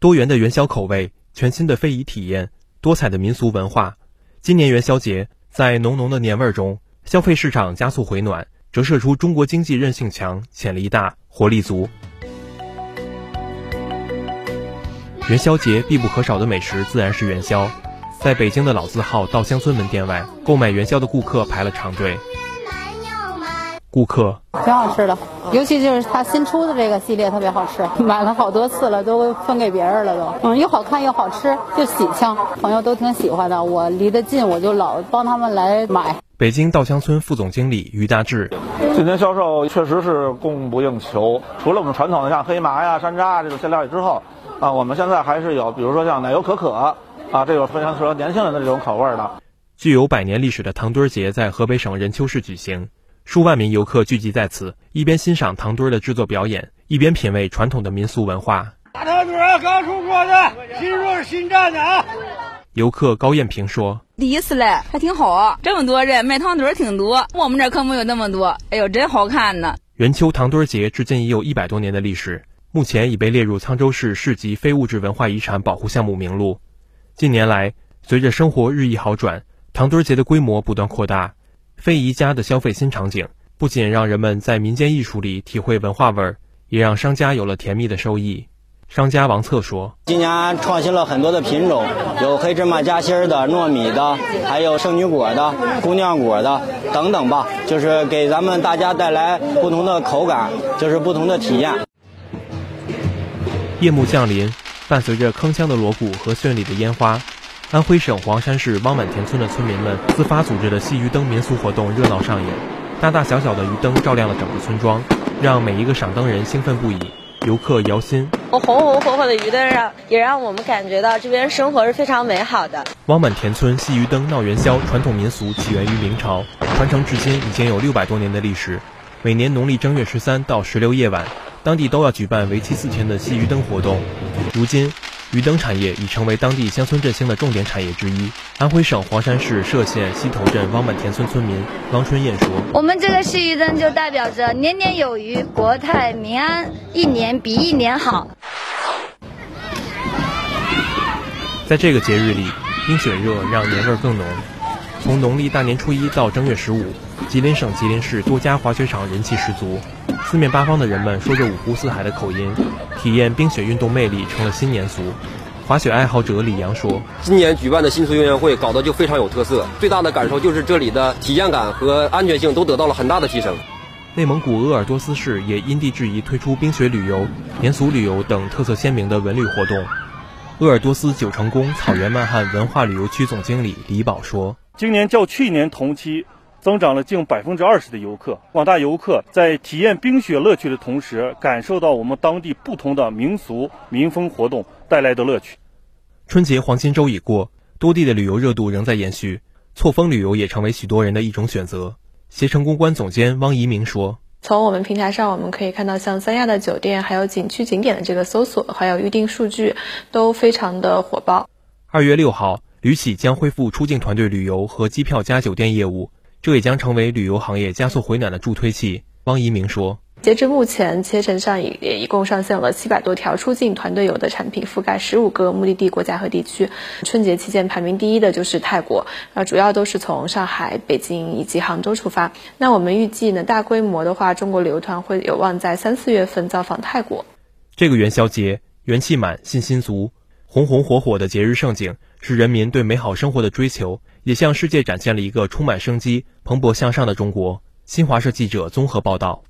多元的元宵口味，全新的非遗体验，多彩的民俗文化。今年元宵节，在浓浓的年味中，消费市场加速回暖，折射出中国经济韧性强、潜力大、活力足。元宵节必不可少的美食自然是元宵，在北京的老字号稻香村门店外，购买元宵的顾客排了长队。顾客挺好吃的，尤其就是他新出的这个系列特别好吃，买了好多次了，都分给别人了都。嗯，又好看又好吃，就喜庆，朋友都挺喜欢的。我离得近，我就老帮他们来买。北京稻香村副总经理于大志，今年销售确实是供不应求。除了我们传统的像黑麻呀、山楂这种馅料之后，啊，我们现在还是有，比如说像奶油可可，啊，这个非常适合年轻人的这种口味的。具有百年历史的糖墩节在河北省任丘市举行。数万名游客聚集在此，一边欣赏糖墩儿的制作表演，一边品味传统的民俗文化。大糖墩儿刚出锅的，新肉新蘸的啊！游客高艳平说：“第一次来，还挺好。这么多人买糖墩儿挺多，我们这可没有那么多。哎呦，真好看呢！”元秋糖墩儿节至今已有一百多年的历史，目前已被列入沧州市市级非物质文化遗产保护项目名录。近年来，随着生活日益好转，糖墩儿节的规模不断扩大。非遗家的消费新场景，不仅让人们在民间艺术里体会文化味儿，也让商家有了甜蜜的收益。商家王策说：“今年创新了很多的品种，有黑芝麻夹心儿的、糯米的，还有圣女果的、姑娘果的等等吧，就是给咱们大家带来不同的口感，就是不同的体验。”夜幕降临，伴随着铿锵的锣鼓和绚丽的烟花。安徽省黄山市汪满田村的村民们自发组织的戏鱼灯民俗活动热闹上演，大大小小的鱼灯照亮了整个村庄，让每一个赏灯人兴奋不已。游客姚鑫，红红火火的鱼灯让也让我们感觉到这边生活是非常美好的。汪满田村戏鱼灯闹元宵传统民俗起源于明朝，传承至今已经有六百多年的历史。每年农历正月十三到十六夜晚，当地都要举办为期四天的戏鱼灯活动。如今。鱼灯产业已成为当地乡村振兴的重点产业之一。安徽省黄山市歙县西头镇汪满田村村民汪春燕说：“我们这个市鱼灯就代表着年年有余、国泰民安，一年比一年好。”在这个节日里，冰雪热让年味更浓。从农历大年初一到正月十五，吉林省吉林市多家滑雪场人气十足。四面八方的人们说着五湖四海的口音，体验冰雪运动魅力成了新年俗。滑雪爱好者李阳说：“今年举办的新俗运动会搞得就非常有特色，最大的感受就是这里的体验感和安全性都得到了很大的提升。”内蒙古鄂尔多斯市也因地制宜推出冰雪旅游、年俗旅游等特色鲜明的文旅活动。鄂尔多斯九成宫草原漫汉文化旅游区总经理李宝说：“今年较去年同期。”增长了近百分之二十的游客，广大游客在体验冰雪乐趣的同时，感受到我们当地不同的民俗民风活动带来的乐趣。春节黄金周已过，多地的旅游热度仍在延续，错峰旅游也成为许多人的一种选择。携程公关总监汪怡明说：“从我们平台上，我们可以看到，像三亚的酒店、还有景区景点的这个搜索，还有预订数据都非常的火爆。”二月六号，旅企将恢复出境团队旅游和机票加酒店业务。这也将成为旅游行业加速回暖的助推器。汪一鸣说：“截至目前，携程上已也一共上线了七百多条出境团队游的产品，覆盖十五个目的地国家和地区。春节期间排名第一的就是泰国，啊，主要都是从上海、北京以及杭州出发。那我们预计呢，大规模的话，中国旅游团会有望在三四月份造访泰国。这个元宵节元气满，信心足，红红火火的节日盛景。”是人民对美好生活的追求，也向世界展现了一个充满生机、蓬勃向上的中国。新华社记者综合报道。